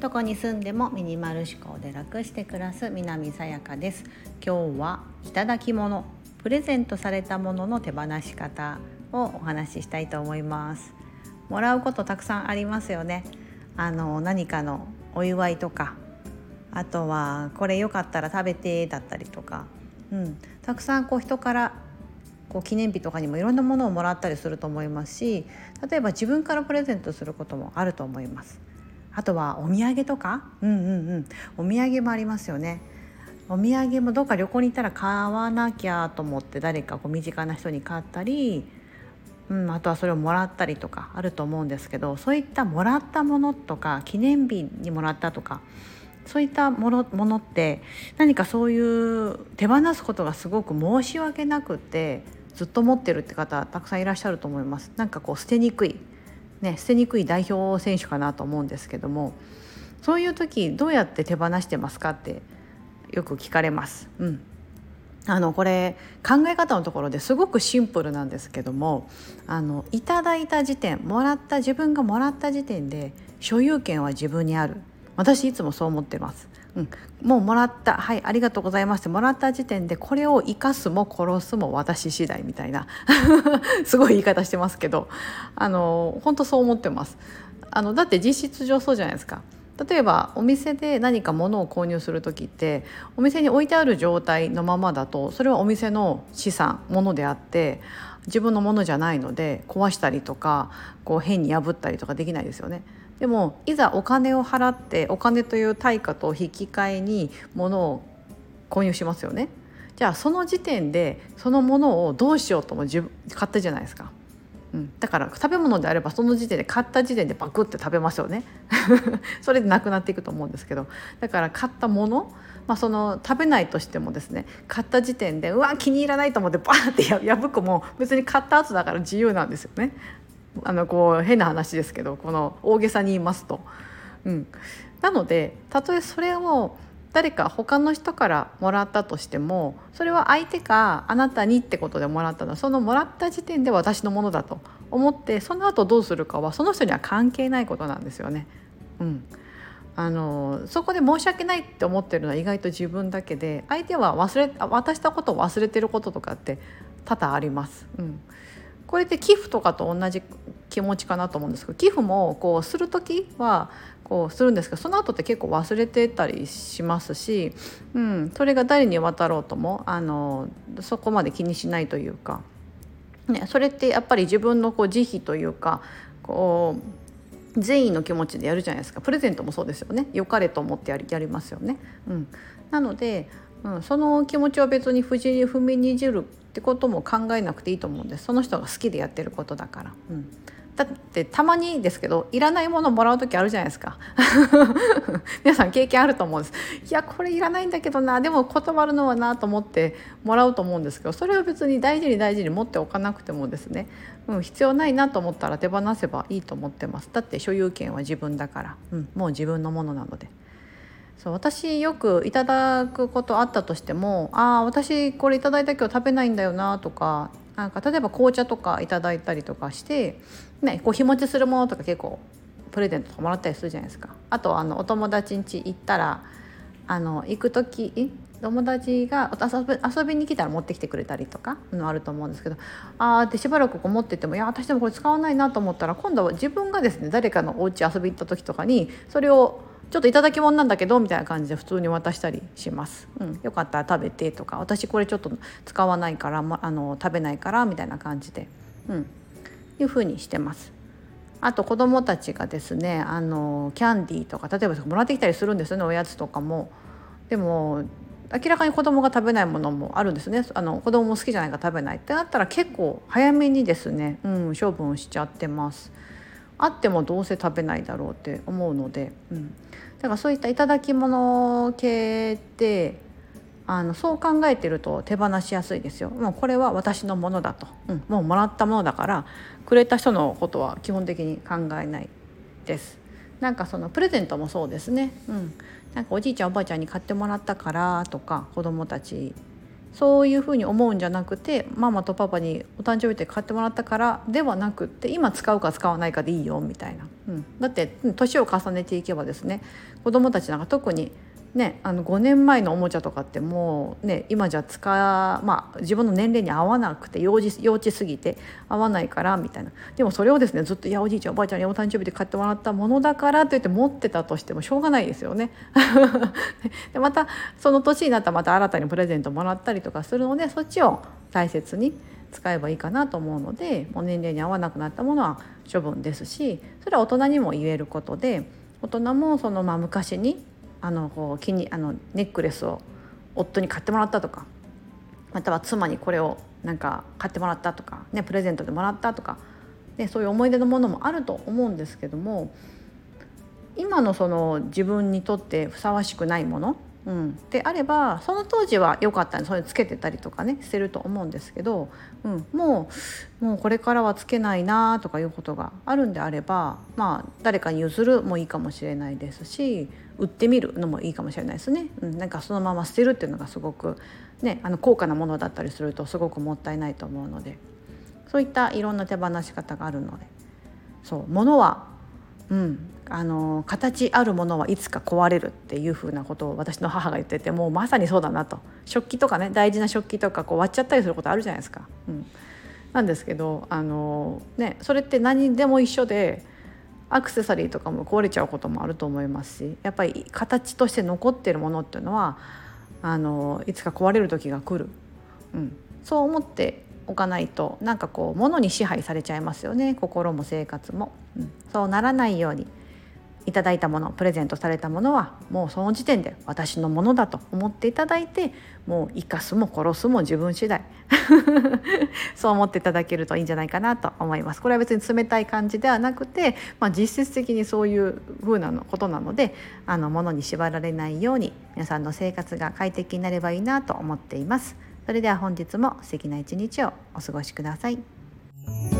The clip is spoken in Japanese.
どこに住んでもミニマル思考で楽して暮らす南さやかです。今日はいただき物プレゼントされたものの手放し方をお話ししたいと思います。もらうことたくさんありますよね。あの何かのお祝いとか。あとはこれよかったら食べてだったりとか、うん、たくさんこう人からこう記念日とかにもいろんなものをもらったりすると思いますし例えば自分からプレゼントすることもあると思います。あとはお土産とか、うんうんうん、お土産もありますよね。お土産もどっか旅行に行ったら買わなきゃと思って誰かこう身近な人に買ったり、うん、あとはそれをもらったりとかあると思うんですけどそういったもらったものとか記念日にもらったとかそういったものものって何かそういう手放すことがすごく申し訳なくてずっと持ってるって方たくさんいらっしゃると思います。なんかこう捨てにくい、ね、捨てにくい代表選手かなと思うんですけどもそういう時どうやって手放してますかってよく聞かれます。うんあのこれ考え方のところですごくシンプルなんですけどもあのいただいた時点もらった自分がもらった時点で所有権は自分にある私いつもそう思ってます。うん、もうもらったはいありがとうございますってもらった時点でこれを生かすも殺すも私次第みたいな。すごい言い方してますけど。あの本当そう思ってます。あのだって実質上そうじゃないですか。例えばお店で何か物を購入する時ってお店に置いてある状態のままだとそれはお店の資産物であって自分のものじゃないので壊したりとかこう変に破ったりとかできないですよね。でもいざお金を払ってお金という対価と引き換えに物を購入しますよね。じゃあその時点でそのものをどうしようとも自分買ったじゃないですか。うん、だから食べ物であればその時点で買った時点でバクって食べますよね それでなくなっていくと思うんですけどだから買ったもの、まあ、その食べないとしてもですね買った時点でうわ気に入らないと思ってバーって 破くも別に買った後だから自由なんですよねあのこう変な話ですけどこの大げさに言いますと。うん、なのでたとえそれを誰か他の人からもらったとしてもそれは相手かあなたにってことでもらったのそのもらった時点で私のものだと思ってその後どうするかはその人には関係ないことなんですよね。うん、あのそこで申し訳ないって思ってるのは意外と自分だけで相手は忘れ渡したことを忘れてることとかって多々あります。うんこれって寄付とかと同じ気持ちかなと思うんですけど寄付もこうする時はこうするんですけどその後って結構忘れてたりしますし、うん、それが誰に渡ろうともあのそこまで気にしないというか、ね、それってやっぱり自分のこう慈悲というかこう善意の気持ちでやるじゃないですか。プレゼントもそうですよね。良かれと思ってやりやりますよね。うん、なので、うん、その気持ちは別に踏みにじるってことも考えなくていいと思うんです。その人が好きでやってることだから。うん。だってたまにですけどいらないものもらう時あるじゃないですか。皆さん経験あると思うんです。いやこれいらないんだけどなでも断るのはなと思ってもらうと思うんですけどそれは別に大事に大事に持っておかなくてもですね、うん、必要ないなと思ったら手放せばいいと思ってます。だって所有権は自分だから、うん、もう自分のものなので。そう私よくいただくことあったとしても「ああ私これいただいたけど食べないんだよな」とかなんか例えば紅茶とかいただいたりとかして、ね、こう日持ちするものとか結構プレゼントとかもらったりするじゃないですか。あとあのお友達ん家行ったらあの行く時友達が遊びに来たら持ってきてくれたりとかのあると思うんですけどああってしばらくこう持っててもいや私でもこれ使わないなと思ったら今度は自分がですね誰かのお家遊び行った時とかにそれをちょっといただき物なんだけどみたいな感じで普通に渡したりします、うん、よかったら食べてとか私これちょっと使わないから、ま、あの食べないからみたいな感じで、うん、いうふうにしてます。あと子どもたちがですねあのキャンディーとか例えばもらってきたりするんですよねおやつとかも。でも明らかに子供が食べないものもあるんですねあの子供も好きじゃないから食べないってなったら結構早めにですね、うん、処分しちゃってます。あってもどうせ食べないだろうって思うので、うん、だからそういった頂き物系ってあのそう考えてると手放しやすいですよ。もうこれは私のものだと、うん、もうもらったものだからくれた人のことは基本的に考えないです。なんかそのプレゼントもそうですね、うん、なんかおじいちゃんおばあちゃんに買ってもらったからとか子供たちそういうふうに思うんじゃなくてママとパパにお誕生日って買ってもらったからではなくって今使うか使わないかでいいよみたいな、うん、だって年を重ねていけばですね子どもたちなんか特にね、あの5年前のおもちゃとかってもう、ね、今じゃ使まあ、自分の年齢に合わなくて幼稚幼稚すぎて合わないからみたいなでもそれをですねずっと「いやおじいちゃんおばあちゃんにお誕生日で買ってもらったものだから」と言って持ってたとしてもしょうがないですよね。でまたその年になったらまた新たにプレゼントもらったりとかするのでそっちを大切に使えばいいかなと思うのでもう年齢に合わなくなったものは処分ですしそれは大人にも言えることで大人もそのまあ昔にあのこう気にあのネックレスを夫に買ってもらったとかまたは妻にこれをなんか買ってもらったとか、ね、プレゼントでもらったとか、ね、そういう思い出のものもあると思うんですけども今のその自分にとってふさわしくないものうん、であればその当時は良かったんでそれつけてたりとかねしてると思うんですけど、うん、もうもうこれからはつけないなとかいうことがあるんであればまあ誰かに譲るもいいかもしれないですし売ってみるのもいいかもしれないですね。うん、なんかそのまま捨てるっていうのがすごく、ね、あの高価なものだったりするとすごくもったいないと思うのでそういったいろんな手放し方があるのでそう物は、うん、あの形あるものはいつか壊れるっていうふうなことを私の母が言っててもうまさにそうだなと食器とかね大事な食器とかこう割っちゃったりすることあるじゃないですか。うん、なんですけどあの、ね、それって何でも一緒でアクセサリーとかも壊れちゃうこともあると思いますしやっぱり形として残ってるものっていうのはあのいつか壊れる時が来る、うん、そう思っておかないとなんかこう物に支配されちゃいますよね。心も生活も、うん、そうならないように。いただいたものプレゼントされたものはもうその時点で私のものだと思っていただいてもう生かすも殺すも自分次第。そう思っていただけるといいんじゃないかなと思います。これは別に冷たい感じではなくて、まあ、実質的にそういう風なのことなのであの物に縛られないように皆さんの生活が快適になればいいなと思っています。それでは本日も素敵な一日をお過ごしください。